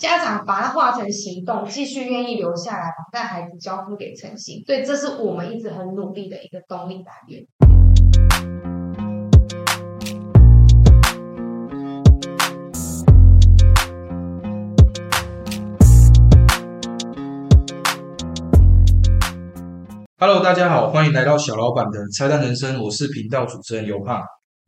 家长把它化成行动，继续愿意留下来，把带孩子交付给诚心，所以这是我们一直很努力的一个动力来源。Hello，大家好，欢迎来到小老板的拆弹人生，我是频道主持人尤胖。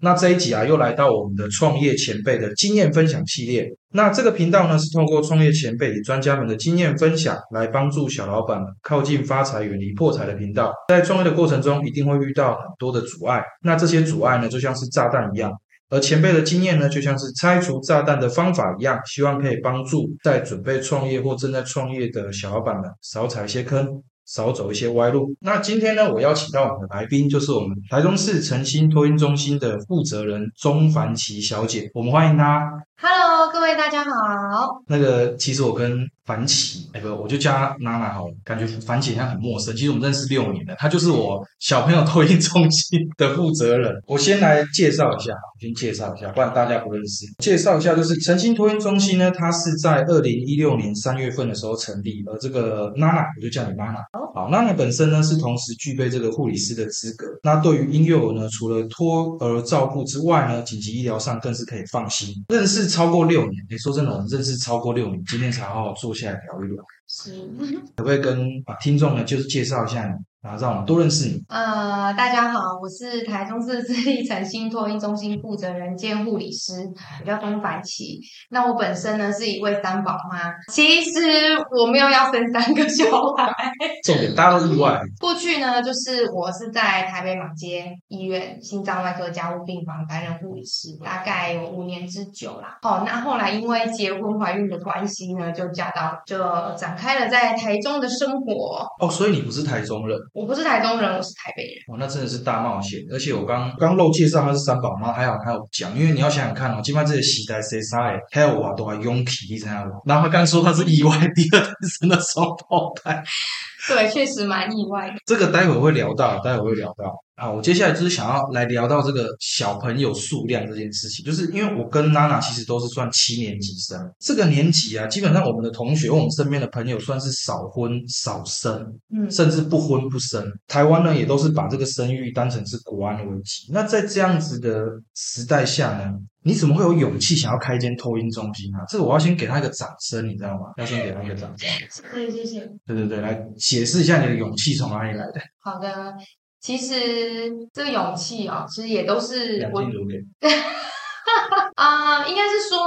那这一集啊，又来到我们的创业前辈的经验分享系列。那这个频道呢，是透过创业前辈与专家们的经验分享，来帮助小老板靠近发财、远离破财的频道。在创业的过程中，一定会遇到很多的阻碍，那这些阻碍呢，就像是炸弹一样。而前辈的经验呢，就像是拆除炸弹的方法一样，希望可以帮助在准备创业或正在创业的小老板们少踩一些坑，少走一些歪路。那今天呢，我邀请到我们的来宾，就是我们台中市诚心托运中心的负责人钟凡琪小姐，我们欢迎她。Hello，各位大家好。那个，其实我跟樊琪，哎不，我就叫她娜娜好了，感觉樊琪好像很陌生。其实我们认识六年了，她就是我小朋友托婴中心的负责人。我先来介绍一下，先介绍一下，不然大家不认识。介绍一下，就是诚心托婴中心呢，它是在二零一六年三月份的时候成立，而这个娜娜，我就叫你娜娜。好，娜娜本身呢是同时具备这个护理师的资格。那对于婴幼儿呢，除了托儿照顾之外呢，紧急医疗上更是可以放心。认识超过六年，诶，说真的，我们认识超过六年，今天才好好坐下来聊一聊。是，可不可以跟啊听众呢，就是介绍一下你，然后让我们多认识你？呃，大家好，我是台中市自立诚心托婴中心负责人兼护理师，我叫钟凡琪。那我本身呢是一位三宝妈，其实我没有要生三个小孩。重点大家都意外，过去呢，就是我是在台北马街医院心脏外科加护病房担任护理师，大概有五年之久啦。哦，那后来因为结婚怀孕的关系呢，就嫁到就展开了在台中的生活。哦，所以你不是台中人，我不是台中人，我是台北人。哇，那真的是大冒险。而且我刚刚漏介绍他是三宝妈，还好还有讲，因为你要想想看哦，今麦这些时代谁杀的，还有我都还拥挤，你知道吗？然后他刚说他是意外第二胎生的双胞胎，对，确实蛮意外的。这个待会会聊到，待会会聊到啊。我接下来就是想要来聊到这个小朋友数量这件事情，就是因为我跟娜娜其实都是算七年级生，这个年级啊，基本上我们的同学，我们身边的朋友算是少婚少生，嗯，甚至不婚不生。台湾呢，也都是把这个生育当成是国安危机。那在这样子的时代下呢，你怎么会有勇气想要开一间托婴中心啊？这个我要先给他一个掌声，你知道吗？要先给他一个掌声。对，谢谢。对对对，来解释一下你的勇气从哪里来的。好的，其实这个勇气哦，其实也都是我。啊、应该是说。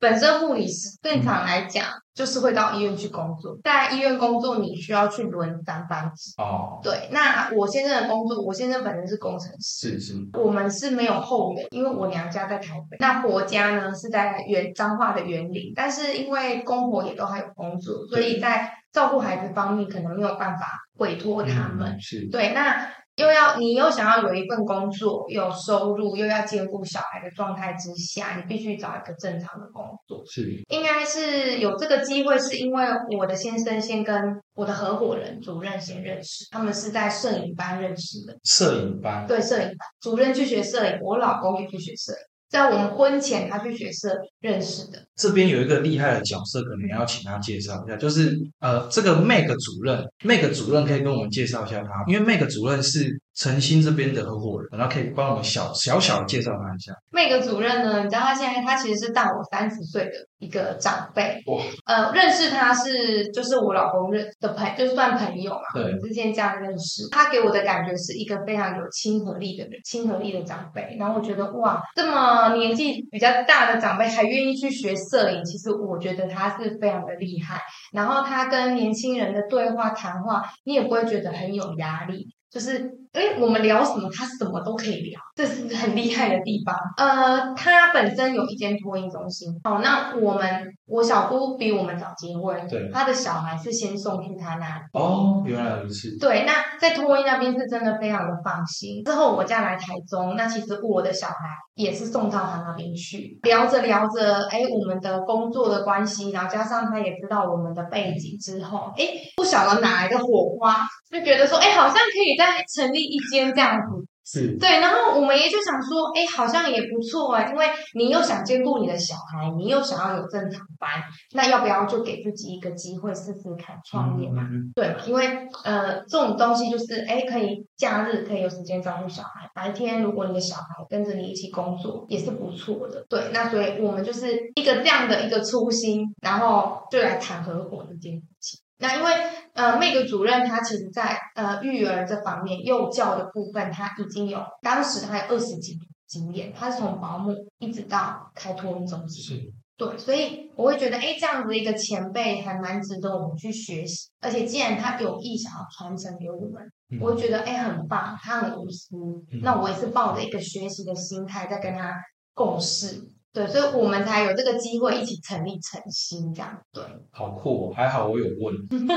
本身护理师正常来讲，就是会到医院去工作。在医院工作，你需要去轮班班制。哦，对，那我先生的工作，我先生本身是工程师，是是，我们是没有后援，因为我娘家在台北，那婆家呢是在原彰化的园林，但是因为公婆也都还有工作，所以在照顾孩子方面可能没有办法委托他们。嗯是对，那又要你又想要有一份工作，有收入，又要兼顾小孩的状态之下，你必须找一个正常的工作。是应该是有这个机会，是因为我的先生先跟我的合伙人主任先认识，他们是在摄影班认识的。摄影班。对，摄影班主任去学摄影，我老公也去学摄影，在我们婚前他去学摄影认识的。这边有一个厉害的角色，可能要请他介绍一下，就是呃，这个 Meg 主任，Meg 主任可以跟我们介绍一下他，因为 Meg 主任是诚心这边的合伙人，然后可以帮我们小小小的介绍他一下。那个主任呢，你知道他现在他其实是大我三十岁的一个长辈，哇，呃，认识他是就是我老公认的朋，就算朋友嘛，对之间这样认识。他给我的感觉是一个非常有亲和力的人，亲和力的长辈。然后我觉得哇，这么年纪比较大的长辈还愿意去学摄影，其实我觉得他是非常的厉害。然后他跟年轻人的对话谈话，你也不会觉得很有压力。就是，诶，我们聊什么，他什么都可以聊，这是很厉害的地方。呃，他本身有一间托婴中心，哦，那我们我小姑比我们早结婚，对她的小孩是先送去她那里。哦，原来如此。对，那在托婴那边是真的非常的放心。之后我嫁来台中，那其实我的小孩也是送到他那边去。聊着聊着，哎，我们的工作的关系，然后加上他也知道我们的背景之后，哎，不晓得哪来的火花，就觉得说，哎，好像可以再成立一间这样子是对，然后我们也就想说，哎，好像也不错哎，因为你又想兼顾你的小孩，你又想要有正常班，那要不要就给自己一个机会试试看创业嘛？嗯对嘛？因为呃，这种东西就是哎，可以假日可以有时间照顾小孩，白天如果你的小孩跟着你一起工作也是不错的。对，那所以我们就是一个这样的一个初心，然后就来谈合伙这件事情。那因为呃，那个主任他其实在呃育儿这方面幼教的部分，他已经有当时他有二十几年经验，他是从保姆一直到开托婴中心。是对，所以我会觉得，哎，这样子一个前辈还蛮值得我们去学习。而且既然他有意想要传承给我们，嗯我会觉得，哎，很棒，他很无私。那我也是抱着一个学习的心态在跟他共事。对，所以我们才有这个机会一起成立晨星这样。对，好酷、哦，还好我有问。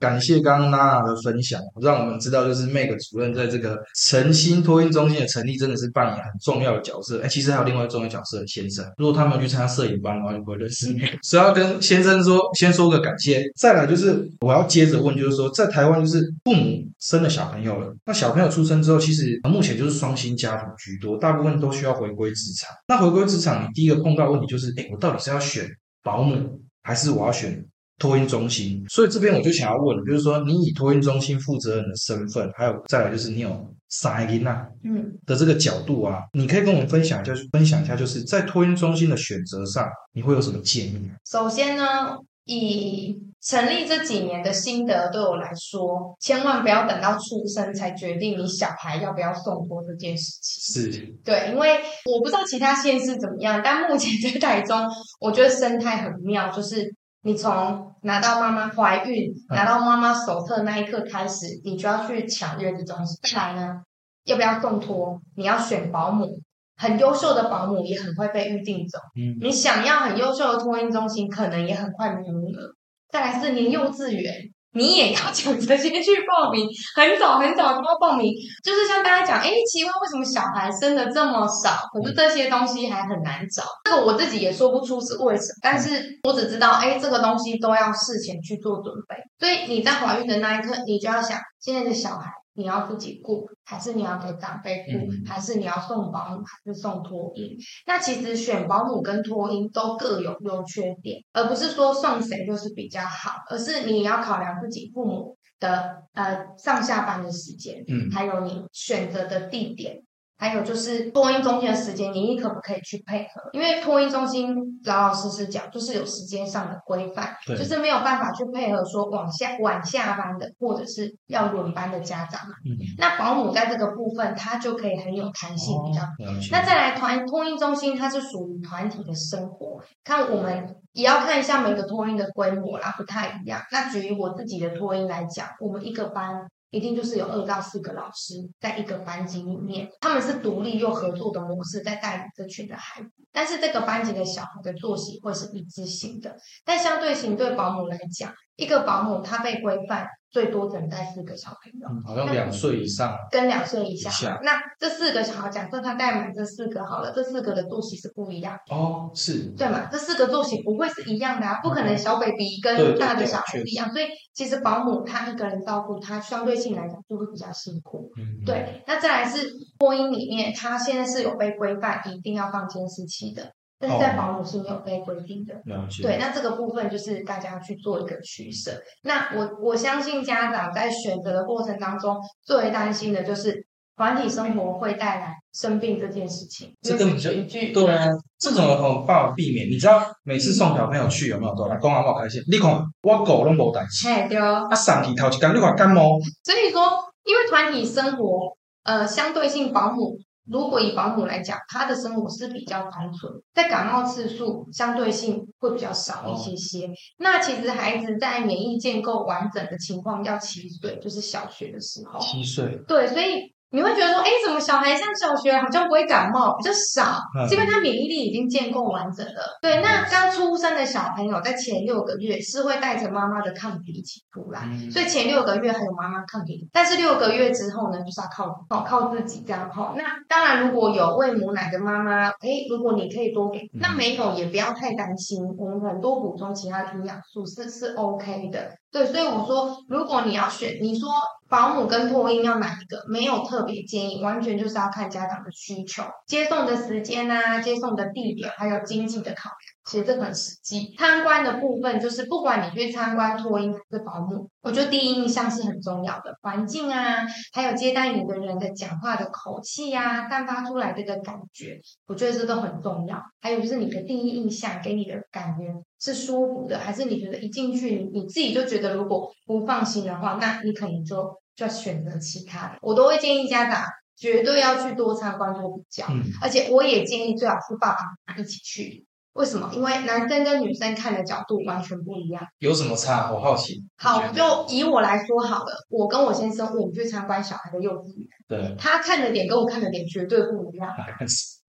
感谢刚刚娜娜的分享，让我们知道就是 Meg 主任在这个诚心托运中心的成立，真的是扮演很重要的角色。哎，其实还有另外重要角色，先生。如果他没有去参加摄影班的话，就不会认识 Meg。所以要跟先生说，先说个感谢。再来就是我要接着问，就是说在台湾就是父母生了小朋友了，那小朋友出生之后，其实目前就是双薪家庭居多，大部分都需要回归职场。那回归职场，你第一个碰到的问题就是，哎，我到底是要选保姆，还是我要选托婴中心，所以这边我就想要问，就是说你以托婴中心负责人的身份，还有再来就是你有三个囡仔嗯。的这个角度啊，你可以跟我们分享一下，分享一下，就是在托婴中心的选择上，你会有什么建议？首先呢，以成立这几年的心得对我来说，千万不要等到出生才决定你小孩要不要送托这件事情。是对，因为我不知道其他县市怎么样，但目前在台中，我觉得生态很妙，就是你从拿到妈妈怀孕、嗯拿到妈妈手册那一刻开始，你就要去抢月子中心。再来呢，要不要送托？你要选保姆，很优秀的保姆也很快被预定走。嗯你想要很优秀的托婴中心，可能也很快没名额。再来是连幼稚园，你也要抢着先去报名，很早很早就要报名。就是像大家讲，哎，奇怪，为什么小孩生的这么少？可是这些东西还很难找。这个我自己也说不出是为什么，但是我只知道，哎，这个东西都要事前去做准备。所以你在怀孕的那一刻，你就要想，现在的小孩你要自己雇，还是你要给长辈雇，嗯还是你要送保姆，还是送托婴？那其实选保姆跟托婴都各有优缺点，而不是说送谁就是比较好，而是你要考量自己父母的呃上下班的时间，嗯还有你选择的地点。还有就是托婴中心的时间，你可不可以去配合？因为托婴中心老老实实讲，就是有时间上的规范，就是没有办法去配合说往下晚下班的，或者是要轮班的家长嘛。嗯，那保姆在这个部分，他就可以很有弹性，比较哦那再来团托婴中心，它是属于团体的生活，看我们也要看一下每个托婴的规模啦，不太一样。那举于我自己的托婴来讲，我们一个班一定就是有二到四个老师在一个班级里面，他们是独立又合作的模式在带领这群的孩子。但是这个班级的小孩的作息会是一致性的，但相对型对保姆来讲，一个保姆他被规范最多只能带四个小朋友。嗯好像两岁以上，跟两岁以下。那这四个小孩，假设他带满这四个好了，这四个的作息是不一样，哦，是对嘛？这四个作息不会是一样的啊，不可能小 baby 跟大的小孩确不一样，所以其实保姆他一个人照顾他，相对性来讲就会比较辛苦。嗯，对，那再来是播音里面，他现在是有被规范一定要放监视器的，但是在哦保姆是没有被规定的。了解，对，那这个部分就是大家要去做一个取舍。那我我相信家长在选择的过程当中，最担心的就是团体生活会带来生病这件事情。这根本就一句对啊，这种很办法避免。你知道每次送小朋友去有没有都来公阿冇开心？你看我狗拢无代志，嘿对哦。啊上去头一天你看感冒，所以说，因为团体生活，呃，相对性保姆，如果以保姆来讲，他的生活是比较单纯，在感冒次数相对性会比较少一些些。那其实孩子在免疫建构完整的情况要七岁，就是小学的时候。七岁，对，所以你会觉得说，哎，怎么小孩上小学好像不会感冒，比较少，嗯是因为他免疫力已经建构完整了。对，那刚出生的小朋友在前六个月是会带着妈妈的抗体一起出来，嗯所以前六个月还有妈妈抗体，但是六个月之后呢，就是要靠靠靠自己这样哈。那当然，如果有喂母奶的妈妈，哎，如果你可以多给，那没有也不要太担心，我们很多补充其他的营养素是是 OK 的。对，所以我说，如果你要选，你说保姆跟托婴要哪一个？没有特别建议，完全就是要看家长的需求、接送的时间啊、接送的地点，还有经济的考量。其实这很实际。参观的部分就是，不管你去参观托婴还是保姆，我觉得第一印象是很重要的，环境啊，还有接待你的人的讲话的口气呀，散发出来这个感觉，我觉得这都很重要。还有就是你的第一印象给你的感觉是舒服的，还是你觉得一进去你你自己就觉得如果不放心的话，那你可能就就要选择其他的。我都会建议家长绝对要去多参观多比较，嗯而且我也建议最好是爸爸妈妈一起去。为什么？因为男生跟女生看的角度完全不一样。有什么差？我好奇。好，就以我来说好了，我跟我先生我们去参观小孩的幼稚园，对，他看的点跟我看的点绝对不一样。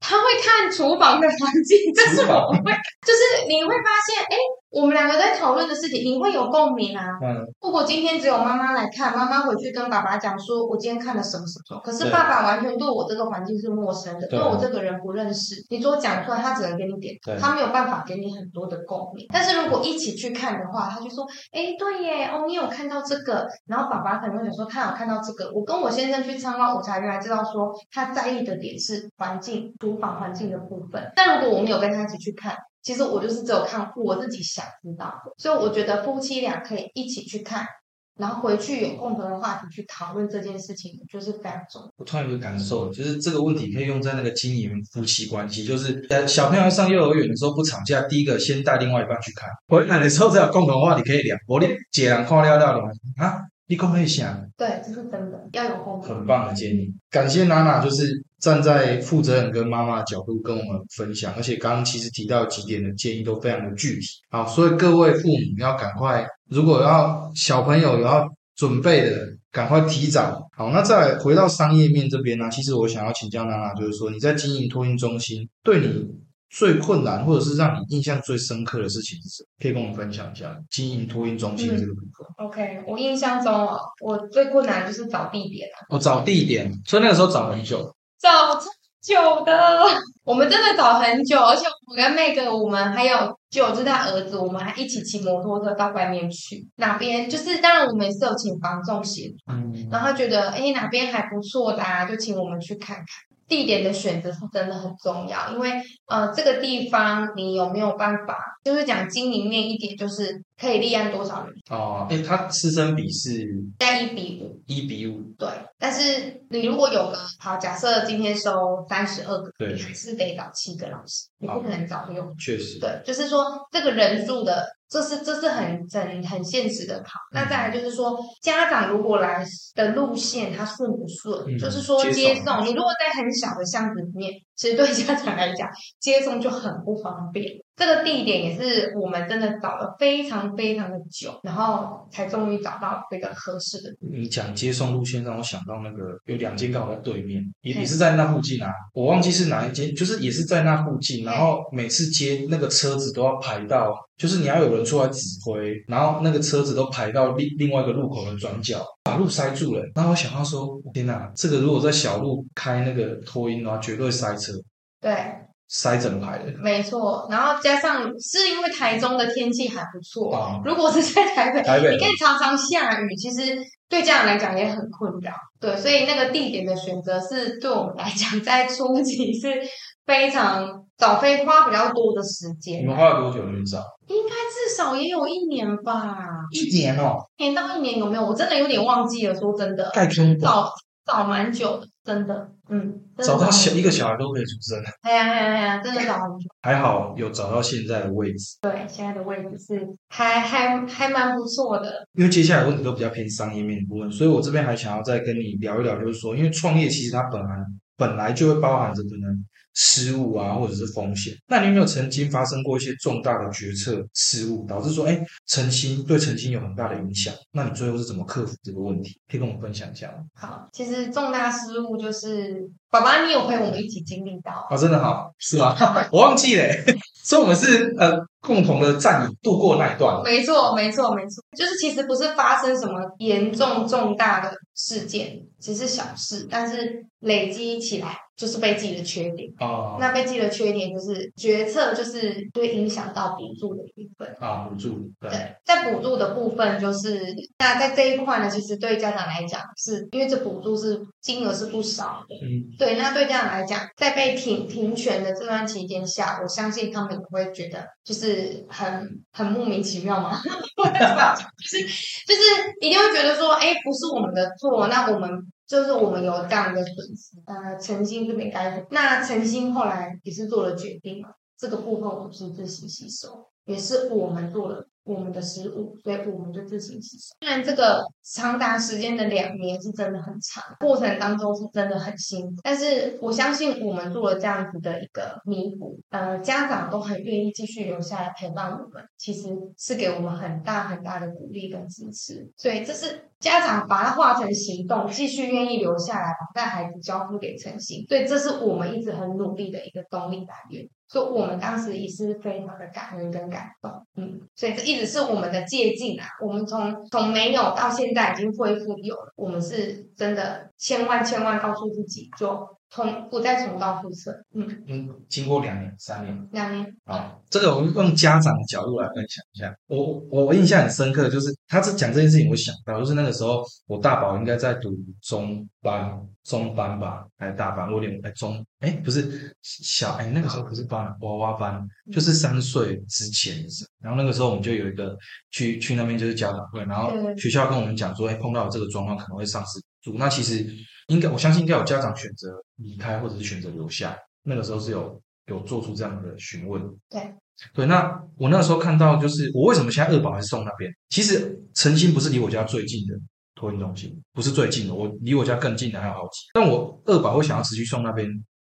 他会看厨房的环境，这是我会，就是你会发现，哎，我们两个在讨论的事情，你会有共鸣啊。嗯，如果今天只有妈妈来看，妈妈回去跟爸爸讲说，我今天看了什么什么，可是爸爸完全对我这个环境是陌生的，对对我这个人不认识，你所讲出来，他只能给你点头，他没有办法给你很多的共鸣。但是如果一起去看的话，他就说，哎，对耶，哦，你有看到这个，然后爸爸可能会想说，他有看到这个。我跟我先生去参观，我才原来知道说，他在意的点是环境、厨房环境的部分。但如果我没有跟他一起去看，其实我就是只有看我自己想知道的，所以我觉得夫妻俩可以一起去看，然后回去有共同的话题去讨论这件事情，就是非常重要。我突然有个感受，就是这个问题可以用在那个经营夫妻关系，就是呃小朋友上幼儿园的时候不吵架，第一个先带另外一半去看，回来的时候才有共同话题可以聊。我你姐人看了了啊，你可以想。对，这是真的，要有共同。很棒的建议，感谢娜娜，就是站在负责人跟妈妈的角度跟我们分享，而且刚刚其实提到几点的建议都非常的具体。好，所以各位父母要赶快，如果要小朋友有要准备的，赶快提早。好，那再回到商业面这边呢、其实我想要请教娜娜，就是说你在经营托婴中心，对你最困难或者是让你印象最深刻的事情是什么？可以跟我们分享一下经营托婴中心这个部分。OK，我印象中哦，我最困难的就是找地点啊，我、找地点，所以那个时候找很久。找超久的，我们真的找很久，而且我跟 Meg，我们还有就就是他儿子，我们还一起骑摩托车到外面去，哪边就是当然我们是有请房仲协助，嗯，然后他觉得哎哪边还不错的啊，就请我们去看看。地点的选择是真的很重要，因为呃这个地方你有没有办法，就是讲经营面一点，就是可以立案多少人，哦，哎，他师生比是？在一比五，一比五，对，但是你如果有个好，假设今天收三十二个，对你还是得找七个老师，你不可能找六个。确实，对，就是说这个人数的，这是这是很很很现实的考。嗯那再来就是说，家长如果来的路线他顺不顺，嗯就是说接送，你如果在很小的巷子里面，其实对家长来讲，接送就很不方便。这个地点也是我们真的找了非常非常的久，然后才终于找到这个合适的你讲接送路线，让我想到那个有两间刚好在对面，也嗯也是在那附近啊，我忘记是哪一间，就是也是在那附近，然后每次接那个车子都要排到，就是你要有人出来指挥，然后那个车子都排到另另外一个路口的转角，把路塞住了。然后我想到说，天哪，这个如果在小路开那个拖音的话，绝对塞车，对。塞整排的。没错，然后加上是因为台中的天气还不错，啊如果是在台北，台北你看常常下雨，其实对家长来讲也很困扰。对，所以那个地点的选择是对我们来讲，在初期是非常找飞花比较多的时间你，们花了多久去找？应该至少也有一年吧，一年哦，一年到一年有没有？我真的有点忘记了，说真的，盖空找找蛮久的，真的，嗯，找到小一个小孩都可以出生，哎呀哎呀哎呀，真的找很久。还好有找到现在的位置。对，现在的位置是还还还蛮不错的。因为接下来问题都比较偏商业面的部分，所以我这边还想要再跟你聊一聊，就是说，因为创业其实它本来本来就会包含着可能失误啊，或者是风险。那你有没有曾经发生过一些重大的决策失误，导致说，哎，诚心对诚心有很大的影响？那你最后是怎么克服这个问题？可以跟我们分享一下吗？好，其实重大失误就是爸爸，你有陪我们一起经历到。哦，真的好，是吗？我忘记了，所以我们是呃共同的战友度过那一段。没错，没错，没错，就是其实不是发生什么严重重大的事件，只是小事，但是累积起来就是被自己的缺点。哦，那被自己的缺点就是决策就是会影响到补助的一部分。啊，补助，对，对，在补助的部分，就是那在这一块呢，其实对家长来讲，是因为这补助是金额是不少的。嗯，对，那对家长来讲，在被停停权的这段期间下，我相信他们也会觉得就是很很莫名其妙嘛，就是就是一定会觉得说，哎，不是我们的错，那我们就是我们有这样的损失，呃，诚心这边该，那诚心后来也是做了决定嘛，这个部分我们是自行吸收，也是我们做了我们的失误，所以我们就自行吸收。虽然这个长达时间的两年是真的很长，过程当中是真的很辛苦，但是我相信我们做了这样子的一个弥补，呃，家长都很愿意继续留下来陪伴我们，其实是给我们很大很大的鼓励跟支持。所以这是家长把它化成行动，继续愿意留下来，把带孩子交付给诚心，所以这是我们一直很努力的一个动力来源。所以我们当时也是非常的感恩跟感动，嗯，所以这一直是我们的借鉴啊。我们从从没有到现在已经恢复有了，我们是真的千万千万告诉自己，就从不再重蹈覆辙。嗯，嗯，经过两年、三年。两年，啊，这个我们用家长的角度来分享一下。我我印象很深刻，就是他是讲这件事情，我想到就是那个时候我大宝应该在读中班、中班吧，还是大班？我有点哎中哎不是小哎那个时候不是班娃娃班，就是三岁之前的时候。然后那个时候我们就有一个去去那边就是家长会，然后对学校跟我们讲说，哎碰到这个状况可能会丧失。那其实应该我相信应该有家长选择离开或者是选择留下。那个时候是有有做出这样的询问。对对，那我那时候看到，就是我为什么现在二宝还是送那边？其实诚心不是离我家最近的托运中心，不是最近的，我离我家更近的还有好几。但我二宝会想要持续送那边，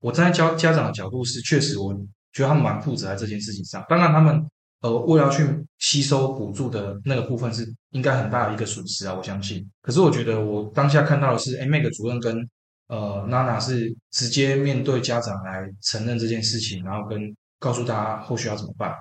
我站在家家长的角度是，确实我觉得他们蛮负责在这件事情上。当然，他们呃为了要去吸收补助的那个部分是应该很大的一个损失啊，我相信。可是我觉得我当下看到的是，哎，那个主任跟呃娜娜是直接面对家长来承认这件事情，然后跟告诉大家后续要怎么办。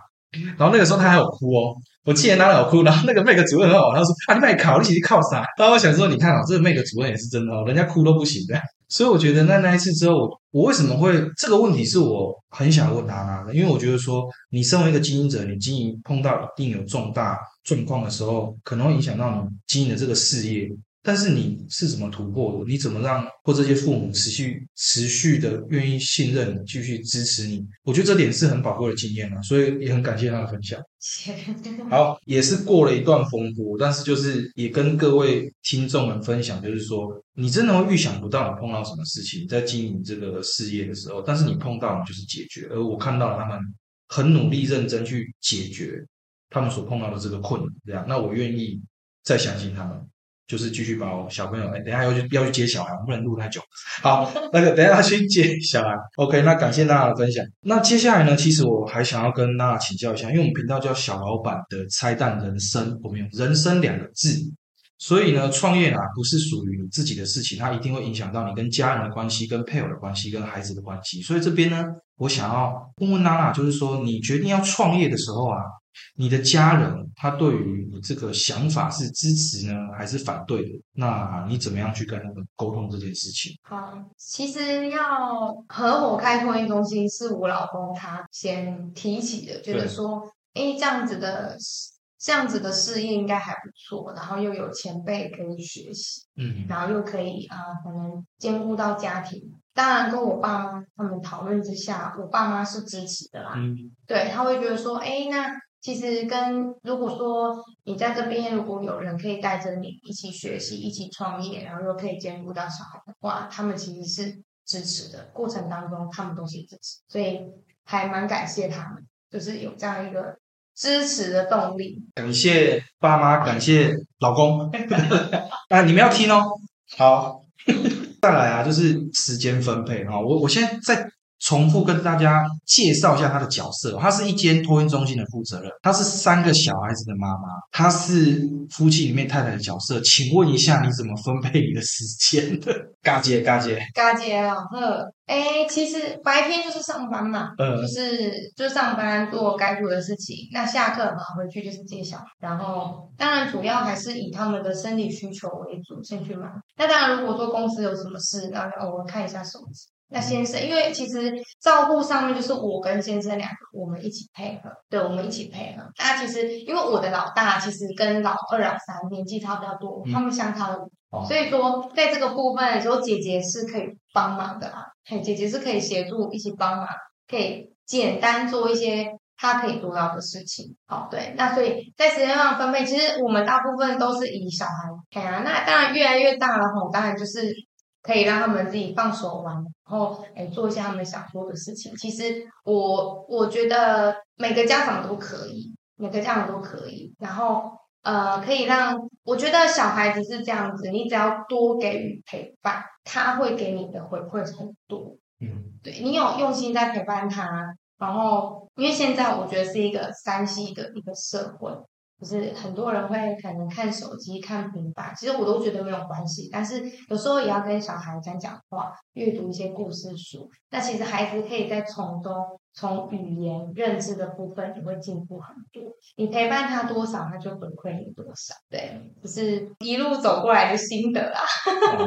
然后那个时候他还有哭哦，我记得娜娜有哭，然后那个那个主任很好，他说啊你卖考，你其实靠啥？然后我想说，你看啊，这个那个主任也是真的哦，人家哭都不行的。所以我觉得那那一次之后，我为什么会这个问题是我很想问娜娜的，因为我觉得说，你身为一个经营者，你经营碰到一定有重大状况的时候，可能会影响到你经营的这个事业。但是你是怎么突破的？你怎么让或这些父母持续持续的愿意信任你，继续支持你？我觉得这点是很宝贵的经验啊，所以也很感谢他的分享。好，也是过了一段风波，但是就是也跟各位听众们分享，就是说你真的会预想不到你碰到什么事情，在经营这个事业的时候，但是你碰到你就是解决，而我看到了他们很努力认真去解决他们所碰到的这个困难，这样，那我愿意再相信他们。就是继续把我小朋友，哎，等下要去要去接小孩，不能录太久。好，那个等一下去接小孩。OK，那感谢娜娜的分享。那接下来呢，其实我还想要跟娜娜请教一下，因为我们频道叫小老板的拆弹人生，我们有人生两个字，所以呢，创业啊不是属于你自己的事情，它一定会影响到你跟家人的关系、跟配偶的关系、跟孩子的关系。所以这边呢，我想要问问娜娜，就是说你决定要创业的时候啊。你的家人他对于你这个想法是支持呢，还是反对的？那你怎么样去跟他们沟通这件事情？好，其实要合伙开托运中心是我老公他先提起的，觉得说，哎，这样子的这样子的事业应该还不错，然后又有前辈可以学习，嗯，然后又可以啊、可能兼顾到家庭。当然，跟我爸妈他们讨论之下，我爸妈是支持的啦。嗯对，他会觉得说，哎，那其实跟如果说你在这边，如果有人可以带着你一起学习、一起创业，然后又可以兼顾到小孩的话，他们其实是支持的。过程当中，他们都是支持，所以还蛮感谢他们，就是有这样一个支持的动力。感谢爸妈，感谢老公。啊，你们要听哦。好，再来啊，就是时间分配哈。我我现在再重复跟大家介绍一下他的角色。他是一间托运中心的负责人，他是三个小孩子的妈妈，他是夫妻里面太太的角色。请问一下，你怎么分配你的时间的？嘎姐，嘎姐，嘎姐啊，呵，哎，其实白天就是上班嘛，呃就，是就上班做该做的事情，那下课嘛回去就是接小孩，然后当然主要还是以他们的生理需求为主先去忙。那当然如果说公司有什么事，那就偶尔看一下手机。那先生，因为其实照顾上面就是我跟先生两个，我们一起配合，对，我们一起配合。那其实因为我的老大其实跟老二、老三年纪差比较多，他们相差了，所以说在这个部分的时候，姐姐是可以帮忙的啦。嘿，姐姐是可以协助一起帮忙，可以简单做一些他可以做到的事情。好，对，那所以在时间上分配，其实我们大部分都是以小孩，对啊，那当然越来越大了吼，当然就是。可以让他们自己放手玩，然后哎做一些他们想做的事情。其实我我觉得每个家长都可以，每个家长都可以。然后呃，可以让我觉得小孩子是这样子，你只要多给予陪伴，他会给你的回馈很多。嗯，对你有用心在陪伴他，然后因为现在我觉得是一个山西的一个社会。就是很多人会可能看手机、看平板，其实我都觉得没有关系。但是有时候也要跟小孩讲讲话，阅读一些故事书。那其实孩子可以在从中。从语言认知的部分，你会进步很多。你陪伴他多少，他就回馈你多少。对，就是一路走过来的心得啊。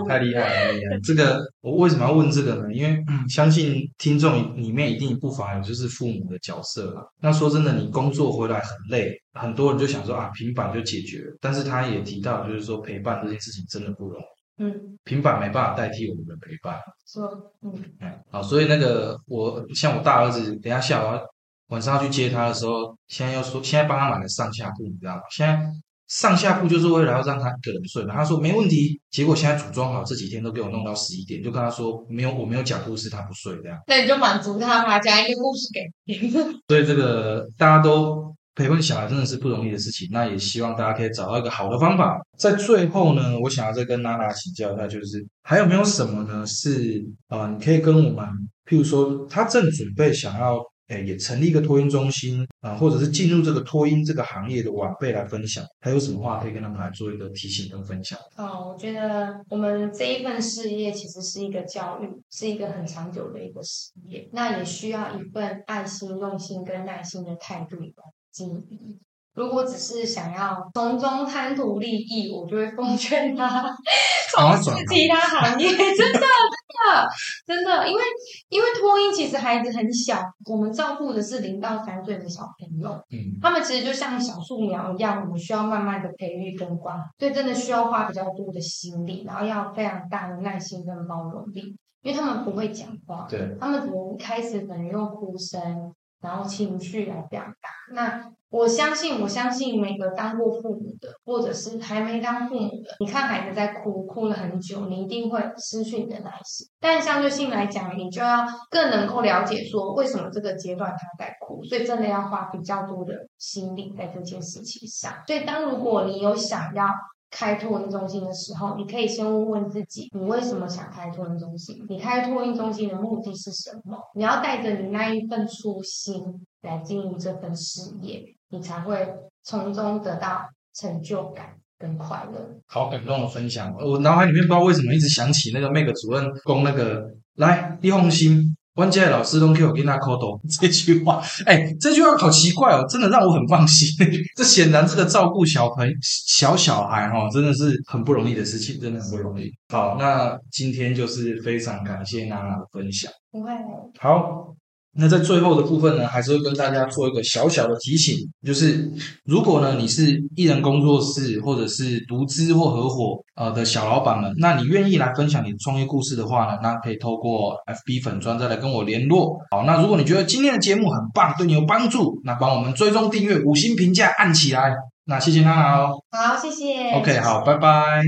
太厉害了，太厉害！这个我为什么要问这个呢？因为相信听众里面一定不乏有就是父母的角色啊。那说真的，你工作回来很累，很多人就想说啊，平板就解决了。但是他也提到，就是说陪伴这件事情真的不容易。嗯，平板没办法代替我们的陪伴。说，嗯，好，所以那个我像我大儿子，等下下午晚上要去接他的时候，现在要说，现在帮他买了上下铺，你知道吗？现在上下铺就是为了要让他一个人睡嘛。他说没问题，结果现在组装好，这几天都给我弄到十一点，就跟他说没有，我没有讲故事，他不睡这样。那你就满足他嘛，讲一个故事给。所以这个大家都。陪伴小孩真的是不容易的事情，那也希望大家可以找到一个好的方法。在最后呢，我想要再跟娜娜请教一下，就是还有没有什么呢？是啊，你可以跟我们，譬如说他正准备想要，诶，也成立一个托婴中心啊，或者是进入这个托婴这个行业的晚辈来分享，还有什么话可以跟他们来做一个提醒跟分享？哦，我觉得我们这一份事业其实是一个教育，是一个很长久的一个事业，那也需要一份爱心、用心跟耐心的态度。如果只是想要从中贪图利益，我就会奉劝他 从事其他行业。真的，真的，真的，因为因为托婴其实孩子很小，我们照顾的是零到三岁的小朋友，嗯，他们其实就像小树苗一样，我们需要慢慢的培育跟管，所以真的需要花比较多的心力，然后要非常大的耐心跟包容力，因为他们不会讲话，对，他们从开始可能用哭声。然后情绪来表达。那我相信，我相信每个当过父母的，或者是还没当父母的，你看孩子在哭，哭了很久，你一定会失去你的耐心。但相对性来讲，你就要更能够了解说，为什么这个阶段他在哭，所以真的要花比较多的心力在这件事情上。所以，当如果你有想要。开托婴中心的时候，你可以先问问自己，你为什么想开托婴中心？你开托婴中心的目的是什么？你要带着你那一份初心来进入这份事业，你才会从中得到成就感跟快乐。好感动的分享，我脑海里面不知道为什么一直想起那个 Meg 主任供那个来李红心。关键老师都给我给他沟通 这句话，哎，这句话好奇怪哦，真的让我很放心。这显然这个照顾小朋小小孩哈，真的是很不容易的事情，真的很不容易。好，那今天就是非常感谢娜娜的分享。不会。好。那在最后的部分呢，还是会跟大家做一个小小的提醒，就是如果呢你是艺人工作室或者是独资或合伙呃的小老板们，那你愿意来分享你的创业故事的话呢，那可以透过 FB 粉专再来跟我联络。好，那如果你觉得今天的节目很棒，对你有帮助，那帮我们追踪订阅、五星评价按起来。那谢谢娜娜哦。好，谢谢。OK，好，拜拜。